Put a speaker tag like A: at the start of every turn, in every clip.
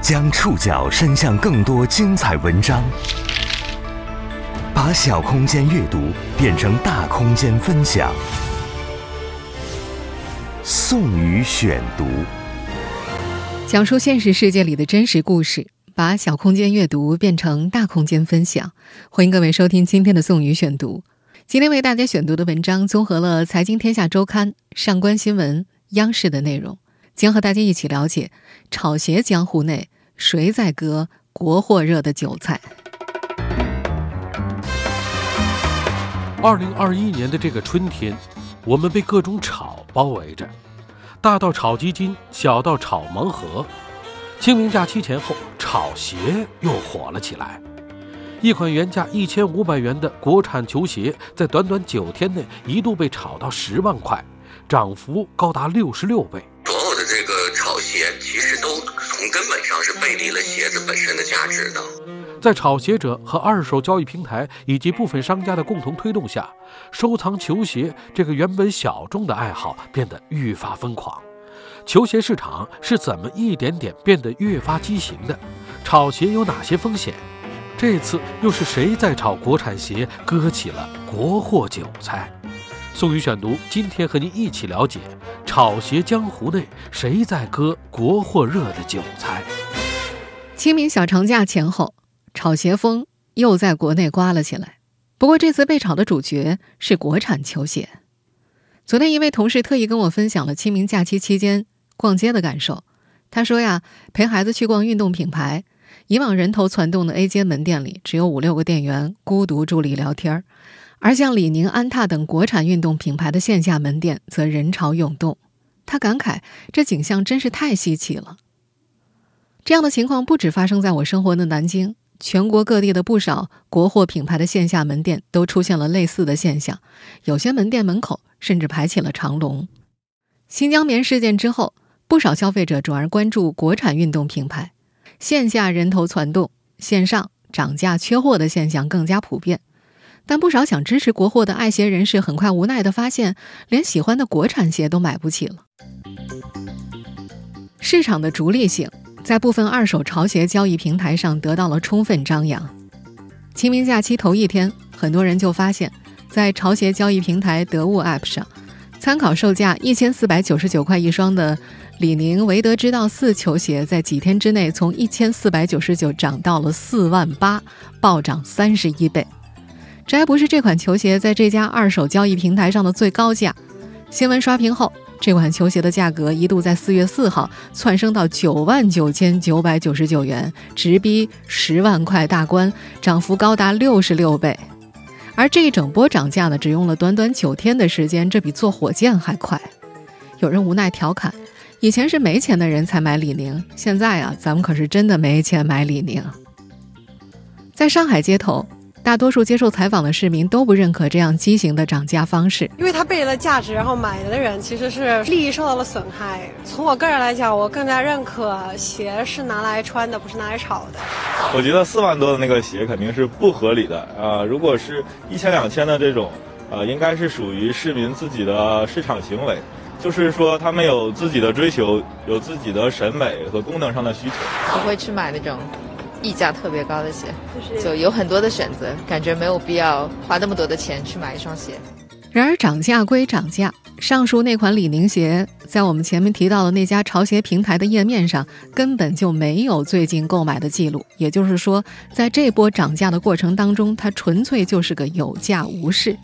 A: 将触角伸向更多精彩文章，把小空间阅读变成大空间分享。宋宇选读，
B: 讲述现实世界里的真实故事，把小空间阅读变成大空间分享。欢迎各位收听今天的宋宇选读。今天为大家选读的文章综合了《财经天下周刊》、上官新闻、央视的内容。将和大家一起了解炒鞋江湖内谁在割国货热的韭菜。
C: 二零二一年的这个春天，我们被各种炒包围着，大到炒基金，小到炒盲盒。清明假期前后，炒鞋又火了起来。一款原价一千五百元的国产球鞋，在短短九天内一度被炒到十万块，涨幅高达六十六倍。
D: 其实都从根本上是背离了鞋子本身的价值的。
C: 在炒鞋者和二手交易平台以及部分商家的共同推动下，收藏球鞋这个原本小众的爱好变得愈发疯狂。球鞋市场是怎么一点点变得越发畸形的？炒鞋有哪些风险？这次又是谁在炒国产鞋，割起了国货韭菜？宋宇选读，今天和您一起了解炒鞋江湖内谁在割国货热的韭菜。
B: 清明小长假前后，炒鞋风又在国内刮了起来。不过这次被炒的主角是国产球鞋。昨天一位同事特意跟我分享了清明假期期间逛街的感受。他说呀，陪孩子去逛运动品牌，以往人头攒动的 A 街门店里只有五六个店员孤独伫立聊天儿，而像李宁、安踏等国产运动品牌的线下门店则人潮涌动。他感慨，这景象真是太稀奇了。这样的情况不止发生在我生活的南京，全国各地的不少国货品牌的线下门店都出现了类似的现象，有些门店门口甚至排起了长龙。新疆棉事件之后，不少消费者转而关注国产运动品牌，线下人头攒动，线上涨价缺货的现象更加普遍。但不少想支持国货的爱鞋人士很快无奈地发现，连喜欢的国产鞋都买不起了。市场的逐利性。在部分二手潮鞋交易平台上得到了充分张扬。清明假期头一天，很多人就发现，在潮鞋交易平台得物 App 上，参考售价一千四百九十九块一双的李宁韦德之道四球鞋，在几天之内从一千四百九十九涨到了四万八，暴涨三十一倍。这还不是这款球鞋在这家二手交易平台上的最高价。新闻刷屏后。这款球鞋的价格一度在四月四号窜升到九万九千九百九十九元，直逼十万块大关，涨幅高达六十六倍。而这一整波涨价呢，只用了短短九天的时间，这比坐火箭还快。有人无奈调侃：“以前是没钱的人才买李宁，现在啊，咱们可是真的没钱买李宁。”在上海街头。大多数接受采访的市民都不认可这样畸形的涨价方式，
E: 因为它背离了价值，然后买的人其实是利益受到了损害。从我个人来讲，我更加认可鞋是拿来穿的，不是拿来炒的。
F: 我觉得四万多的那个鞋肯定是不合理的啊！如果是一千两千的这种，呃，应该是属于市民自己的市场行为，就是说他们有自己的追求，有自己的审美和功能上的需求。
G: 不会去买那种。溢价特别高的鞋，就有很多的选择，感觉没有必要花那么多的钱去买一双鞋。
B: 然而涨价归涨价，上述那款李宁鞋在我们前面提到的那家潮鞋平台的页面上根本就没有最近购买的记录，也就是说，在这波涨价的过程当中，它纯粹就是个有价无市。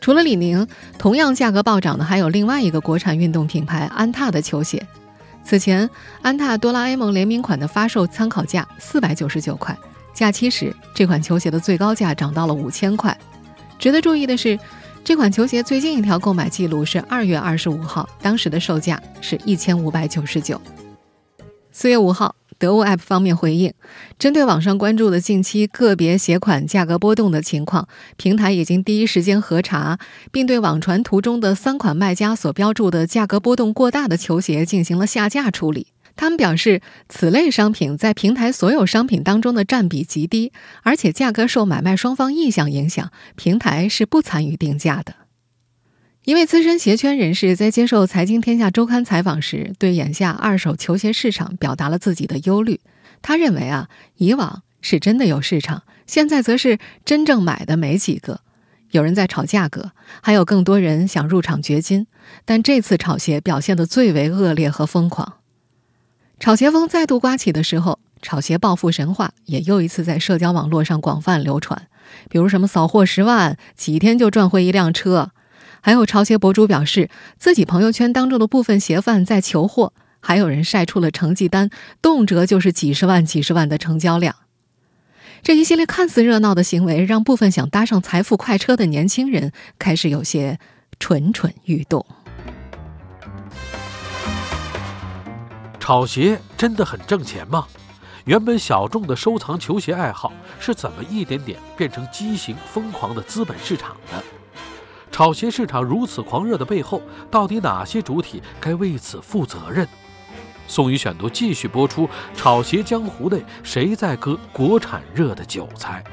B: 除了李宁，同样价格暴涨的还有另外一个国产运动品牌安踏的球鞋。此前，安踏哆啦 A 梦联名款的发售参考价四百九十九块，假期时这款球鞋的最高价涨到了五千块。值得注意的是，这款球鞋最近一条购买记录是二月二十五号，当时的售价是一千五百九十九。四月五号。得物 App 方面回应，针对网上关注的近期个别鞋款价格波动的情况，平台已经第一时间核查，并对网传图中的三款卖家所标注的价格波动过大的球鞋进行了下架处理。他们表示，此类商品在平台所有商品当中的占比极低，而且价格受买卖双方意向影响，平台是不参与定价的。一位资深鞋圈人士在接受《财经天下周刊》采访时，对眼下二手球鞋市场表达了自己的忧虑。他认为啊，以往是真的有市场，现在则是真正买的没几个。有人在炒价格，还有更多人想入场掘金。但这次炒鞋表现得最为恶劣和疯狂。炒鞋风再度刮起的时候，炒鞋暴富神话也又一次在社交网络上广泛流传。比如什么扫货十万，几天就赚回一辆车；还有潮鞋博主表示自己朋友圈当中的部分鞋贩在求货；还有人晒出了成绩单，动辄就是几十万、几十万的成交量。这一系列看似热闹的行为，让部分想搭上财富快车的年轻人开始有些蠢蠢欲动。
C: 炒鞋真的很挣钱吗？原本小众的收藏球鞋爱好是怎么一点点变成畸形疯狂的资本市场的？炒鞋市场如此狂热的背后，到底哪些主体该为此负责任？宋宇选读继续播出：炒鞋江湖内谁在割国产热的韭菜？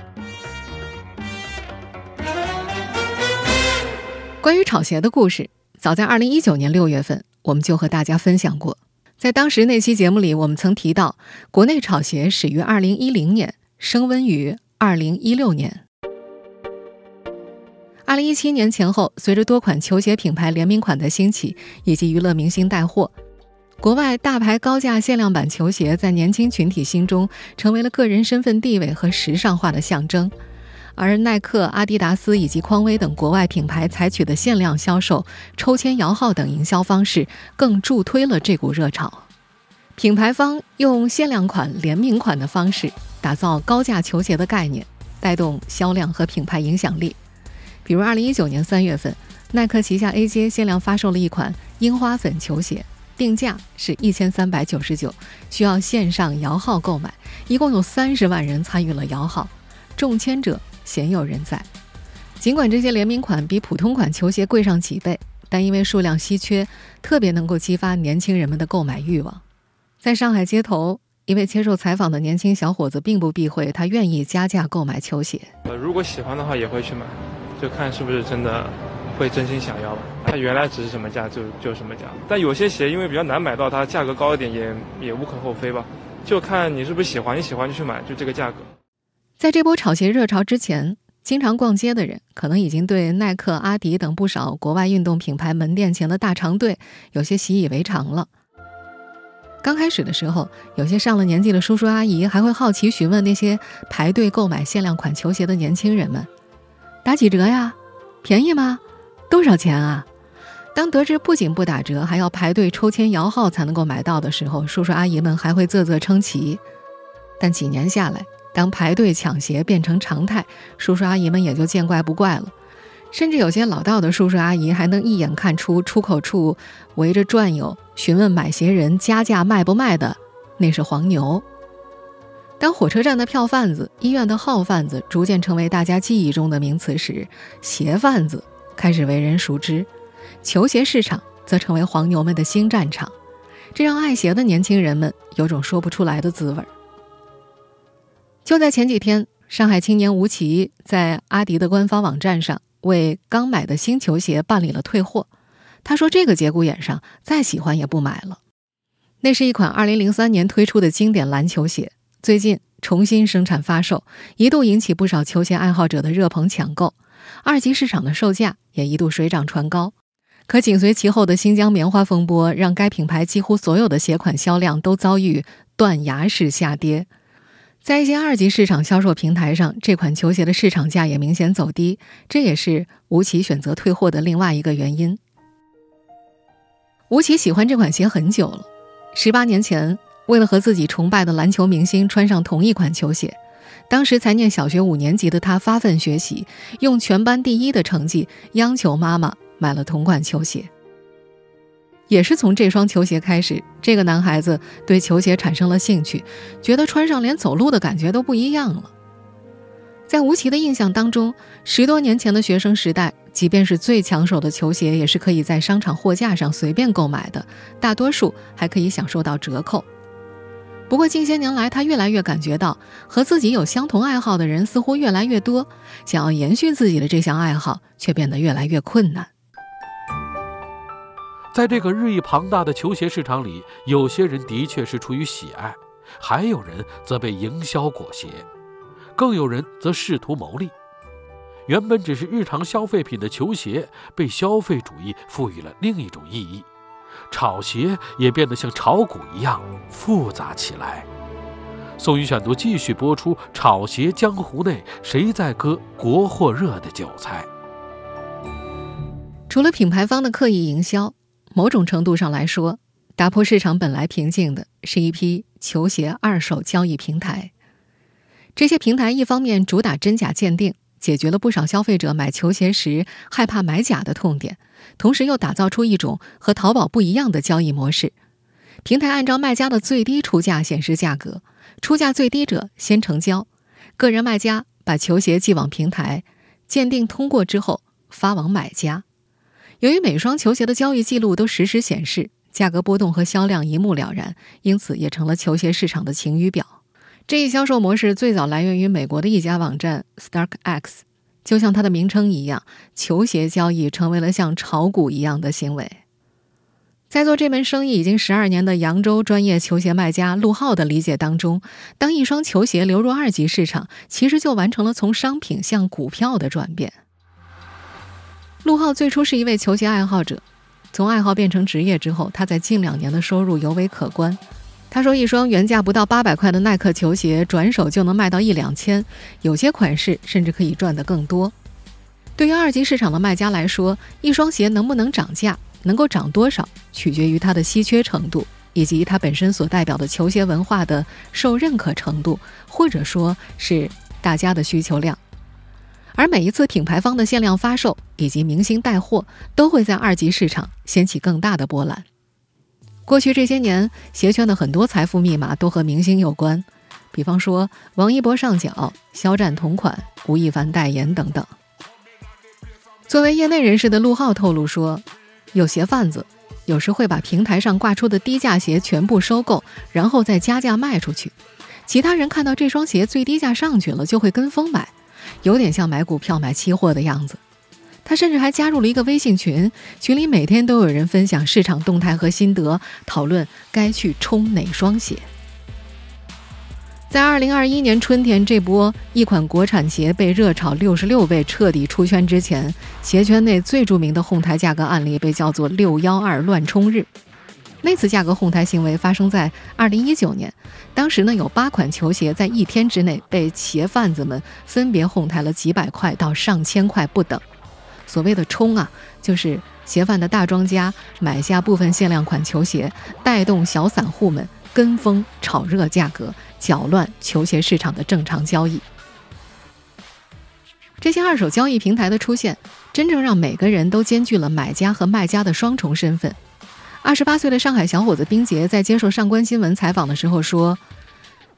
B: 关于炒鞋的故事，早在二零一九年六月份，我们就和大家分享过。在当时那期节目里，我们曾提到，国内炒鞋始于二零一零年，升温于二零一六年。二零一七年前后，随着多款球鞋品牌联名款的兴起，以及娱乐明星带货。国外大牌高价限量版球鞋在年轻群体心中成为了个人身份地位和时尚化的象征，而耐克、阿迪达斯以及匡威等国外品牌采取的限量销售、抽签摇号等营销方式，更助推了这股热潮。品牌方用限量款、联名款的方式打造高价球鞋的概念，带动销量和品牌影响力。比如，二零一九年三月份，耐克旗下 AJ 限量发售了一款樱花粉球鞋。定价是一千三百九十九，需要线上摇号购买，一共有三十万人参与了摇号，中签者鲜有人在。尽管这些联名款比普通款球鞋贵上几倍，但因为数量稀缺，特别能够激发年轻人们的购买欲望。在上海街头，一位接受采访的年轻小伙子并不避讳，他愿意加价购买球鞋。
H: 呃，如果喜欢的话，也会去买，就看是不是真的。会真心想要吧？它原来只是什么价就就什么价，但有些鞋因为比较难买到，它价格高一点也也无可厚非吧。就看你是不是喜欢，你喜欢就去买，就这个价格。
B: 在这波炒鞋热潮之前，经常逛街的人可能已经对耐克、阿迪等不少国外运动品牌门店前的大长队有些习以为常了。刚开始的时候，有些上了年纪的叔叔阿姨还会好奇询问那些排队购买限量款球鞋的年轻人们：“打几折呀？便宜吗？”多少钱啊？当得知不仅不打折，还要排队抽签摇号才能够买到的时候，叔叔阿姨们还会啧啧称奇。但几年下来，当排队抢鞋变成常态，叔叔阿姨们也就见怪不怪了。甚至有些老道的叔叔阿姨还能一眼看出出口处围着转悠询问买鞋人加价卖不卖的，那是黄牛。当火车站的票贩子、医院的号贩子逐渐成为大家记忆中的名词时，鞋贩子。开始为人熟知，球鞋市场则成为黄牛们的新战场，这让爱鞋的年轻人们有种说不出来的滋味。就在前几天，上海青年吴奇在阿迪的官方网站上为刚买的新球鞋办理了退货。他说：“这个节骨眼上，再喜欢也不买了。那是一款2003年推出的经典篮球鞋，最近重新生产发售，一度引起不少球鞋爱好者的热捧抢购。”二级市场的售价也一度水涨船高，可紧随其后的新疆棉花风波，让该品牌几乎所有的鞋款销量都遭遇断崖式下跌。在一些二级市场销售平台上，这款球鞋的市场价也明显走低，这也是吴奇选择退货的另外一个原因。吴奇喜欢这款鞋很久了，十八年前，为了和自己崇拜的篮球明星穿上同一款球鞋。当时才念小学五年级的他发奋学习，用全班第一的成绩央求妈妈买了同款球鞋。也是从这双球鞋开始，这个男孩子对球鞋产生了兴趣，觉得穿上连走路的感觉都不一样了。在吴奇的印象当中，十多年前的学生时代，即便是最抢手的球鞋，也是可以在商场货架上随便购买的，大多数还可以享受到折扣。不过近些年来，他越来越感觉到和自己有相同爱好的人似乎越来越多，想要延续自己的这项爱好却变得越来越困难。
C: 在这个日益庞大的球鞋市场里，有些人的确是出于喜爱，还有人则被营销裹挟，更有人则试图牟利。原本只是日常消费品的球鞋，被消费主义赋予了另一种意义，炒鞋也变得像炒股一样复杂起来。宋宇选读继续播出：炒鞋江湖内，谁在割国货热的韭菜？
B: 除了品牌方的刻意营销，某种程度上来说，打破市场本来平静的是一批球鞋二手交易平台。这些平台一方面主打真假鉴定。解决了不少消费者买球鞋时害怕买假的痛点，同时又打造出一种和淘宝不一样的交易模式。平台按照卖家的最低出价显示价格，出价最低者先成交。个人卖家把球鞋寄往平台，鉴定通过之后发往买家。由于每双球鞋的交易记录都实时显示，价格波动和销量一目了然，因此也成了球鞋市场的晴雨表。这一销售模式最早来源于美国的一家网站 Stark X，就像它的名称一样，球鞋交易成为了像炒股一样的行为。在做这门生意已经十二年的扬州专业球鞋卖家陆浩的理解当中，当一双球鞋流入二级市场，其实就完成了从商品向股票的转变。陆浩最初是一位球鞋爱好者，从爱好变成职业之后，他在近两年的收入尤为可观。他说：“一双原价不到八百块的耐克球鞋，转手就能卖到一两千，有些款式甚至可以赚得更多。对于二级市场的卖家来说，一双鞋能不能涨价，能够涨多少，取决于它的稀缺程度，以及它本身所代表的球鞋文化的受认可程度，或者说是大家的需求量。而每一次品牌方的限量发售以及明星带货，都会在二级市场掀起更大的波澜。”过去这些年，鞋圈的很多财富密码都和明星有关，比方说王一博上脚、肖战同款、吴亦凡代言等等。作为业内人士的陆浩透露说，有鞋贩子有时会把平台上挂出的低价鞋全部收购，然后再加价卖出去。其他人看到这双鞋最低价上去了，就会跟风买，有点像买股票、买期货的样子。他甚至还加入了一个微信群，群里每天都有人分享市场动态和心得，讨论该去冲哪双鞋。在二零二一年春天，这波一款国产鞋被热炒六十六倍彻底出圈之前，鞋圈内最著名的哄抬价格案例被叫做“六幺二乱冲日”。那次价格哄抬行为发生在二零一九年，当时呢有八款球鞋在一天之内被鞋贩子们分别哄抬了几百块到上千块不等。所谓的“冲”啊，就是鞋贩的大庄家买下部分限量款球鞋，带动小散户们跟风炒热价格，搅乱球鞋市场的正常交易。这些二手交易平台的出现，真正让每个人都兼具了买家和卖家的双重身份。二十八岁的上海小伙子冰杰在接受上官新闻采访的时候说：“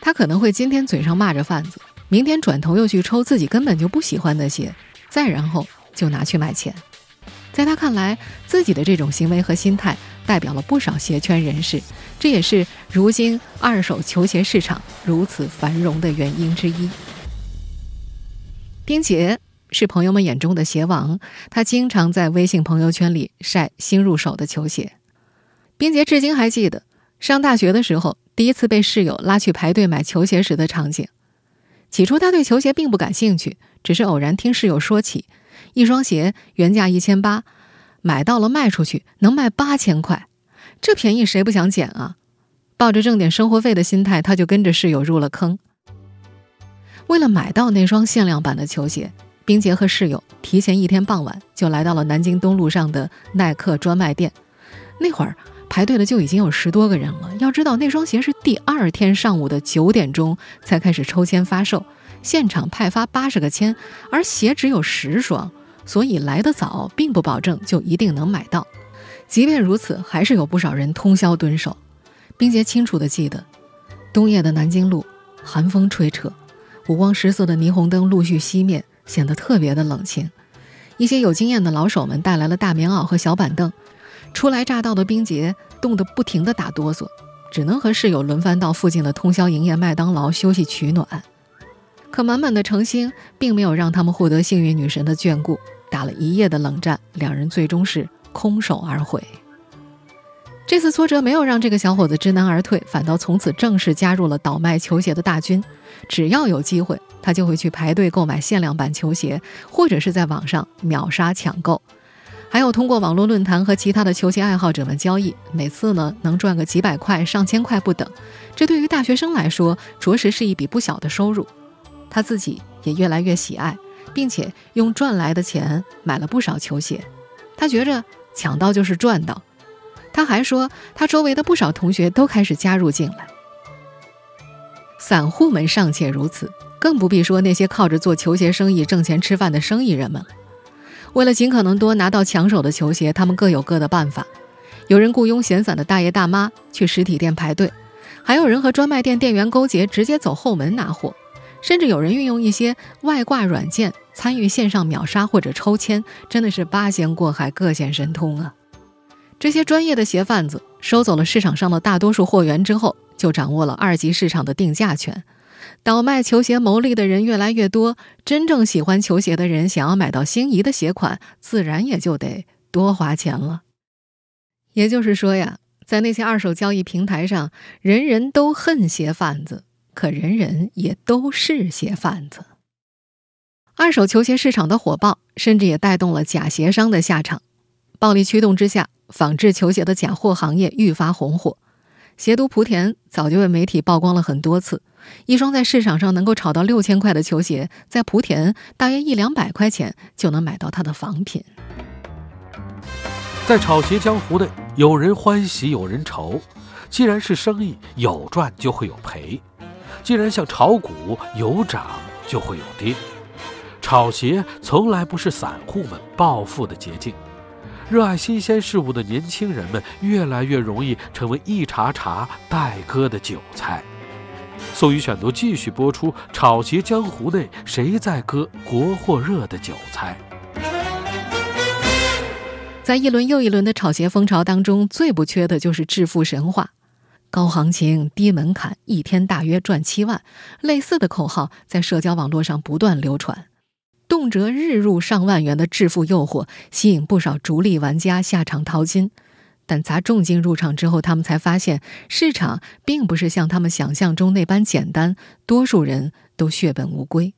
B: 他可能会今天嘴上骂着贩子，明天转头又去抽自己根本就不喜欢的鞋，再然后。”就拿去买钱，在他看来，自己的这种行为和心态代表了不少鞋圈人士，这也是如今二手球鞋市场如此繁荣的原因之一。冰杰是朋友们眼中的鞋王，他经常在微信朋友圈里晒新入手的球鞋。冰杰至今还记得上大学的时候，第一次被室友拉去排队买球鞋时的场景。起初他对球鞋并不感兴趣，只是偶然听室友说起。一双鞋原价一千八，买到了卖出去能卖八千块，这便宜谁不想捡啊？抱着挣点生活费的心态，他就跟着室友入了坑。为了买到那双限量版的球鞋，冰洁和室友提前一天傍晚就来到了南京东路上的耐克专卖店。那会儿排队的就已经有十多个人了。要知道，那双鞋是第二天上午的九点钟才开始抽签发售。现场派发八十个签，而鞋只有十双，所以来得早并不保证就一定能买到。即便如此，还是有不少人通宵蹲守。冰洁清楚地记得，冬夜的南京路，寒风吹彻，五光十色的霓虹灯陆续熄灭，显得特别的冷清。一些有经验的老手们带来了大棉袄和小板凳，初来乍到的冰洁冻得不停地打哆嗦，只能和室友轮番到附近的通宵营业麦当劳休息取暖。可满满的诚心并没有让他们获得幸运女神的眷顾，打了一夜的冷战，两人最终是空手而回。这次挫折没有让这个小伙子知难而退，反倒从此正式加入了倒卖球鞋的大军。只要有机会，他就会去排队购买限量版球鞋，或者是在网上秒杀抢购。还有通过网络论坛和其他的球鞋爱好者们交易，每次呢能赚个几百块、上千块不等。这对于大学生来说，着实是一笔不小的收入。他自己也越来越喜爱，并且用赚来的钱买了不少球鞋。他觉着抢到就是赚到。他还说，他周围的不少同学都开始加入进来。散户们尚且如此，更不必说那些靠着做球鞋生意挣钱吃饭的生意人们了。为了尽可能多拿到抢手的球鞋，他们各有各的办法。有人雇佣闲散的大爷大妈去实体店排队，还有人和专卖店店员勾结，直接走后门拿货，甚至有人运用一些外挂软件参与线上秒杀或者抽签，真的是八仙过海，各显神通啊！这些专业的鞋贩子收走了市场上的大多数货源之后，就掌握了二级市场的定价权。倒卖球鞋牟利的人越来越多，真正喜欢球鞋的人想要买到心仪的鞋款，自然也就得多花钱了。也就是说呀，在那些二手交易平台上，人人都恨鞋贩子，可人人也都是鞋贩子。二手球鞋市场的火爆，甚至也带动了假鞋商的下场。暴力驱动之下，仿制球鞋的假货行业愈发红火。鞋都莆田早就被媒体曝光了很多次。一双在市场上能够炒到六千块的球鞋，在莆田大约一两百块钱就能买到它的仿品。
C: 在炒鞋江湖内，有人欢喜有人愁。既然是生意，有赚就会有赔；既然像炒股，有涨就会有跌。炒鞋从来不是散户们暴富的捷径。热爱新鲜事物的年轻人们，越来越容易成为一茬茬待割的韭菜。宋雨选读继续播出：炒鞋江湖内，谁在割国货热的韭菜？
B: 在一轮又一轮的炒鞋风潮当中，最不缺的就是致富神话：高行情、低门槛，一天大约赚七万。类似的口号在社交网络上不断流传，动辄日入上万元的致富诱惑，吸引不少逐利玩家下场淘金。但砸重金入场之后，他们才发现市场并不是像他们想象中那般简单，多数人都血本无归。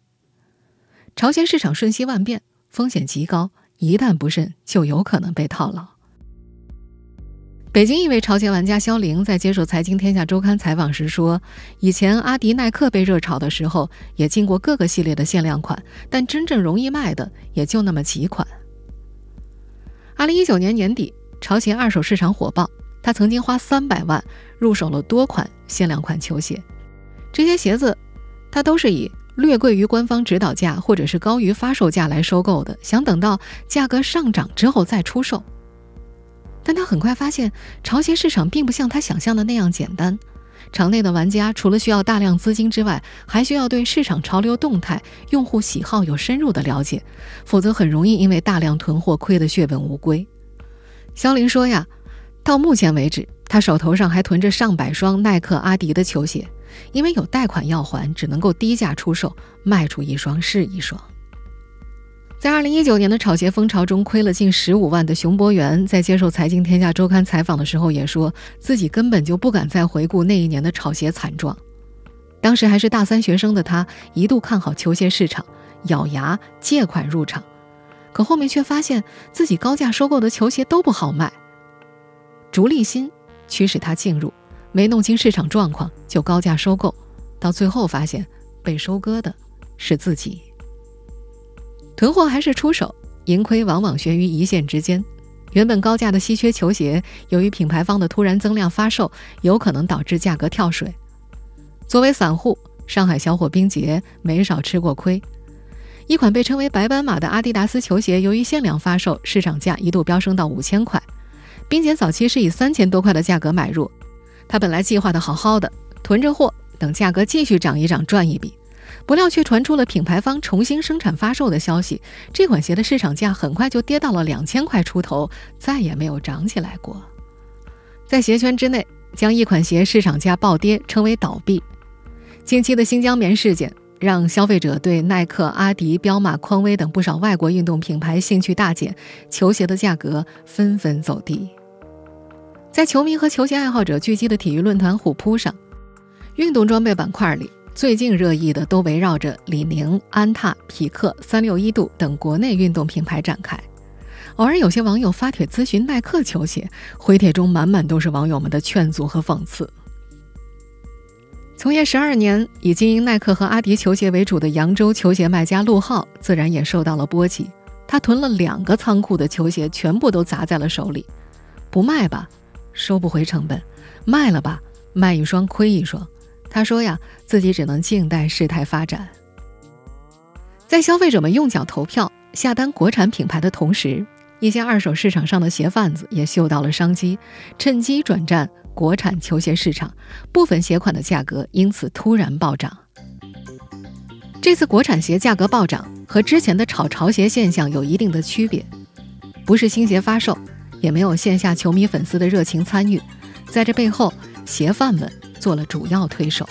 B: 朝鲜市场瞬息万变，风险极高，一旦不慎就有可能被套牢。北京一位朝鲜玩家肖玲在接受《财经天下周刊》采访时说：“以前阿迪耐克被热炒的时候，也进过各个系列的限量款，但真正容易卖的也就那么几款。”二零一九年年底。朝鲜二手市场火爆，他曾经花三百万入手了多款限量款球鞋。这些鞋子，他都是以略贵于官方指导价或者是高于发售价来收购的，想等到价格上涨之后再出售。但他很快发现，潮鞋市场并不像他想象的那样简单。场内的玩家除了需要大量资金之外，还需要对市场潮流动态、用户喜好有深入的了解，否则很容易因为大量囤货亏得血本无归。肖林说：“呀，到目前为止，他手头上还囤着上百双耐克、阿迪的球鞋，因为有贷款要还，只能够低价出售，卖出一双是一双。”在二零一九年的炒鞋风潮中，亏了近十五万的熊博元，在接受《财经天下周刊》采访的时候，也说自己根本就不敢再回顾那一年的炒鞋惨状。当时还是大三学生的他，一度看好球鞋市场，咬牙借款入场。可后面却发现自己高价收购的球鞋都不好卖，逐利心驱使他进入，没弄清市场状况就高价收购，到最后发现被收割的是自己。囤货还是出手，盈亏往往悬于一线之间。原本高价的稀缺球鞋，由于品牌方的突然增量发售，有可能导致价格跳水。作为散户，上海小伙冰杰没少吃过亏。一款被称为“白斑马”的阿迪达斯球鞋，由于限量发售，市场价一度飙升到五千块。冰姐早期是以三千多块的价格买入，他本来计划的好好的，囤着货，等价格继续涨一涨赚一笔。不料却传出了品牌方重新生产发售的消息，这款鞋的市场价很快就跌到了两千块出头，再也没有涨起来过。在鞋圈之内，将一款鞋市场价暴跌称为倒闭。近期的新疆棉事件。让消费者对耐克、阿迪、彪马、匡威等不少外国运动品牌兴趣大减，球鞋的价格纷纷走低。在球迷和球鞋爱好者聚集的体育论坛虎扑上，运动装备板块里最近热议的都围绕着李宁、安踏、匹克、三六一度等国内运动品牌展开。偶尔有些网友发帖咨询耐克球鞋，回帖中满满都是网友们的劝阻和讽刺。从业十二年，以经营耐克和阿迪球鞋为主的扬州球鞋卖家陆浩，自然也受到了波及。他囤了两个仓库的球鞋，全部都砸在了手里。不卖吧，收不回成本；卖了吧，卖一双亏一双。他说呀，自己只能静待事态发展。在消费者们用脚投票下单国产品牌的同时，一些二手市场上的鞋贩子也嗅到了商机，趁机转战。国产球鞋市场部分鞋款的价格因此突然暴涨。这次国产鞋价格暴涨和之前的炒潮鞋现象有一定的区别，不是新鞋发售，也没有线下球迷粉丝的热情参与，在这背后，鞋贩们做了主要推手。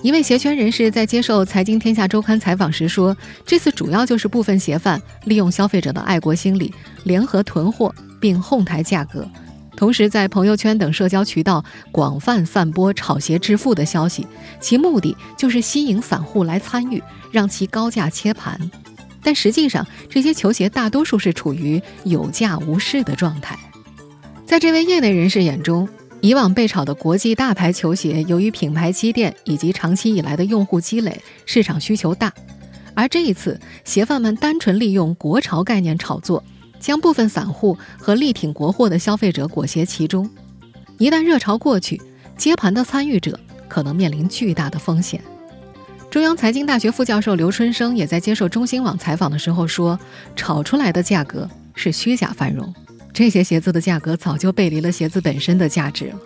B: 一位鞋圈人士在接受《财经天下周刊》采访时说：“这次主要就是部分鞋贩利用消费者的爱国心理，联合囤货并哄抬价格。”同时，在朋友圈等社交渠道广泛散播炒鞋致富的消息，其目的就是吸引散户来参与，让其高价切盘。但实际上，这些球鞋大多数是处于有价无市的状态。在这位业内人士眼中，以往被炒的国际大牌球鞋，由于品牌积淀以及长期以来的用户积累，市场需求大；而这一次，鞋贩们单纯利用国潮概念炒作。将部分散户和力挺国货的消费者裹挟其中，一旦热潮过去，接盘的参与者可能面临巨大的风险。中央财经大学副教授刘春生也在接受中新网采访的时候说：“炒出来的价格是虚假繁荣，这些鞋子的价格早就背离了鞋子本身的价值了。”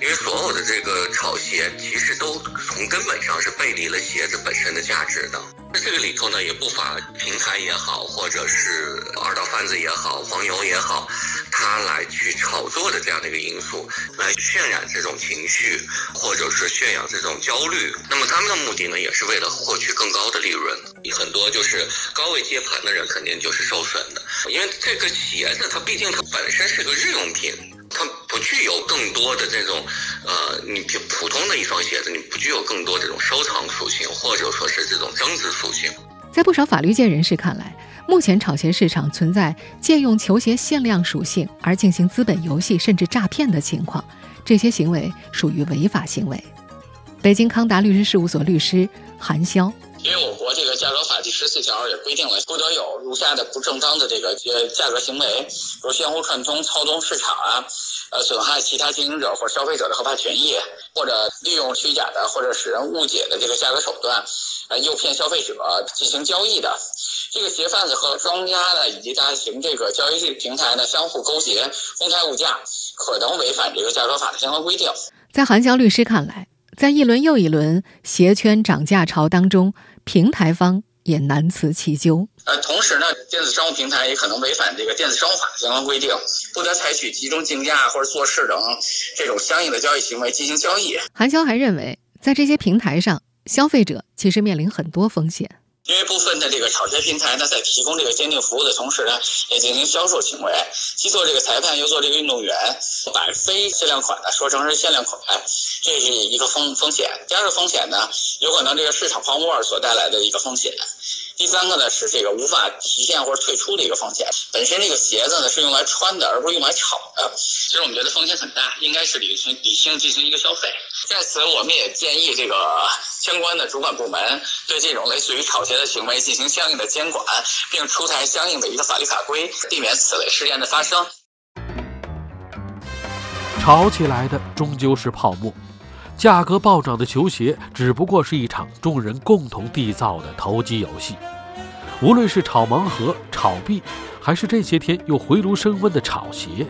D: 因为所有的这个炒鞋，其实都从根本上是背离了鞋子本身的价值的。那这个里头呢，也不乏平台也好，或者是二道贩子也好，黄牛也好，他来去炒作的这样的一个因素，来渲染这种情绪，或者是渲染这种焦虑。那么他们的目的呢，也是为了获取更高的利润。很多就是高位接盘的人，肯定就是受损的，因为这个鞋子它毕竟它本身是个日用品。不具有更多的这种，呃，你就普通的一双鞋子，你不具有更多这种收藏属性，或者说是这种增值属性。
B: 在不少法律界人士看来，目前炒鞋市场存在借用球鞋限量属性而进行资本游戏甚至诈骗的情况，这些行为属于违法行为。北京康达律师事务所律师韩潇。
I: 因为我国这个价格法第十四条也规定了，不得有如下的不正当的这个呃价格行为，比如相互串通、操纵市场啊，呃损害其他经营者或消费者的合法权益，或者利用虚假的或者使人误解的这个价格手段，呃诱骗消费者进行交易的，这个鞋贩子和庄家呢以及大型这个交易平台呢相互勾结，哄抬物价，可能违反这个价格法的相关规定。
B: 在韩江律师看来，在一轮又一轮鞋圈涨价潮当中。平台方也难辞其咎。
I: 呃，同时呢，电子商务平台也可能违反这个电子商务法相关规定，不得采取集中竞价或者做市等这种相应的交易行为进行交易。
B: 韩潇还认为，在这些平台上，消费者其实面临很多风险。
I: 因为部分的这个炒鞋平台呢，在提供这个鉴定服务的同时呢，也进行销售行为，既做这个裁判，又做这个运动员，把非限量款呢说成是限量款，这是一个风风险。第二个风险呢，有可能这个市场泡沫所带来的一个风险。第三个呢是这个无法提现或者退出的一个风险。本身这个鞋子呢是用来穿的，而不是用来炒的。其实我们觉得风险很大，应该是理性理性进行一个消费。在此，我们也建议这个相关的主管部门对这种类似于炒鞋的行为进行相应的监管，并出台相应的一个法律法规，避免此类事件的发生。
C: 炒起来的终究是泡沫。价格暴涨的球鞋只不过是一场众人共同缔造的投机游戏。无论是炒盲盒、炒币，还是这些天又回炉升温的炒鞋，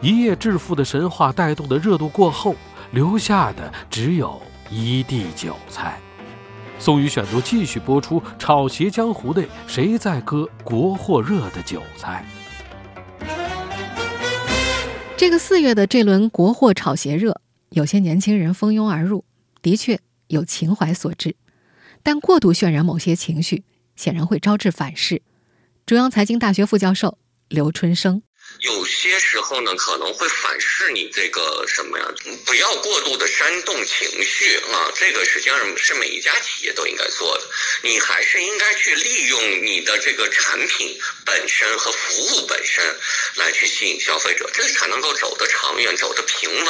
C: 一夜致富的神话带动的热度过后，留下的只有一地韭菜。宋宇选择继续播出：炒鞋江湖内谁在割国货热的韭菜？
B: 这个四月的这轮国货炒鞋热。有些年轻人蜂拥而入，的确有情怀所致，但过度渲染某些情绪，显然会招致反噬。中央财经大学副教授刘春生，
D: 有些时候呢，可能会反噬你这个什么呀？不要过度的煽动情绪啊，这个实际上是每一家企业都应该做的。你还是应该去利用你的这个产品本身和服务本身来去吸引消费者，这才能够走得长远，走得平稳。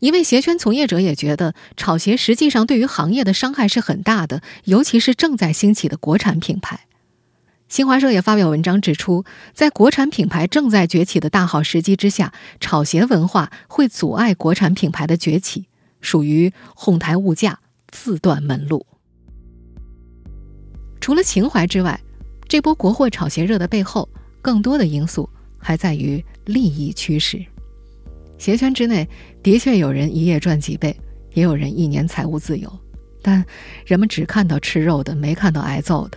B: 一位鞋圈从业者也觉得，炒鞋实际上对于行业的伤害是很大的，尤其是正在兴起的国产品牌。新华社也发表文章指出，在国产品牌正在崛起的大好时机之下，炒鞋文化会阻碍国产品牌的崛起，属于哄抬物价、自断门路。除了情怀之外，这波国货炒鞋热的背后，更多的因素还在于利益驱使。鞋圈之内的确有人一夜赚几倍，也有人一年财务自由，但人们只看到吃肉的，没看到挨揍的。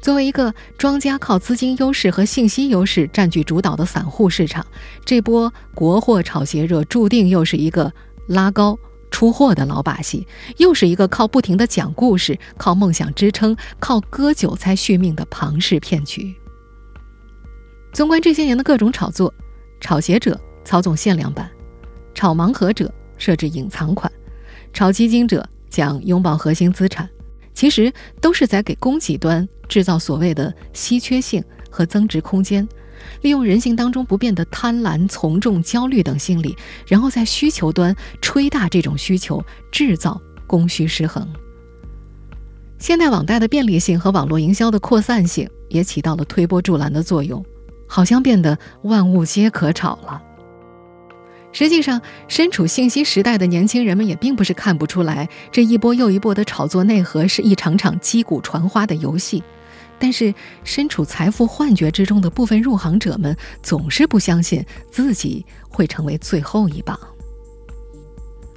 B: 作为一个庄家靠资金优势和信息优势占据主导的散户市场，这波国货炒鞋热注定又是一个拉高出货的老把戏，又是一个靠不停的讲故事、靠梦想支撑、靠割韭菜续命的庞氏骗局。纵观这些年的各种炒作，炒鞋者操纵限量版，炒盲盒者设置隐藏款，炒基金者讲拥抱核心资产。其实都是在给供给端制造所谓的稀缺性和增值空间，利用人性当中不变的贪婪、从众、焦虑等心理，然后在需求端吹大这种需求，制造供需失衡。现代网贷的便利性和网络营销的扩散性也起到了推波助澜的作用，好像变得万物皆可炒了。实际上，身处信息时代的年轻人们也并不是看不出来，这一波又一波的炒作内核是一场场击鼓传花的游戏。但是，身处财富幻觉之中的部分入行者们总是不相信自己会成为最后一棒。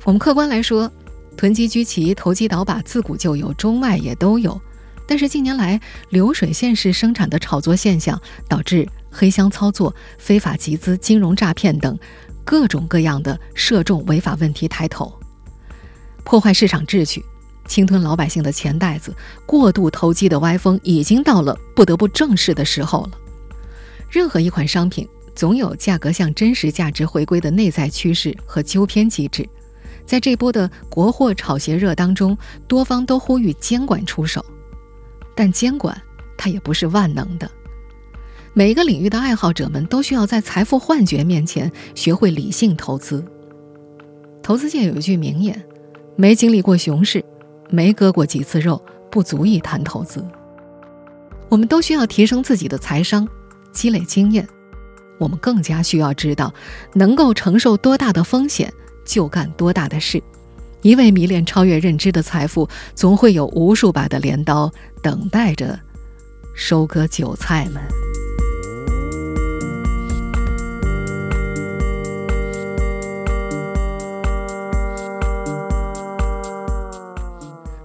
B: 我们客观来说，囤积居奇、投机倒把自古就有，中外也都有。但是近年来，流水线式生产的炒作现象，导致黑箱操作、非法集资、金融诈骗等。各种各样的涉众违法问题抬头，破坏市场秩序，侵吞老百姓的钱袋子，过度投机的歪风已经到了不得不正视的时候了。任何一款商品总有价格向真实价值回归的内在趋势和纠偏机制，在这波的国货炒鞋热当中，多方都呼吁监管出手，但监管它也不是万能的。每一个领域的爱好者们都需要在财富幻觉面前学会理性投资。投资界有一句名言：“没经历过熊市，没割过几次肉，不足以谈投资。”我们都需要提升自己的财商，积累经验。我们更加需要知道，能够承受多大的风险，就干多大的事。一味迷恋超越认知的财富，总会有无数把的镰刀等待着收割韭菜们。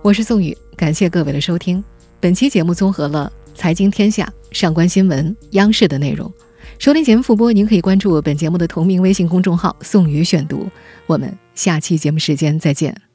B: 我是宋宇，感谢各位的收听。本期节目综合了《财经天下》《上官新闻》央视的内容。收听节目复播，您可以关注本节目的同名微信公众号“宋宇选读”。我们下期节目时间再见。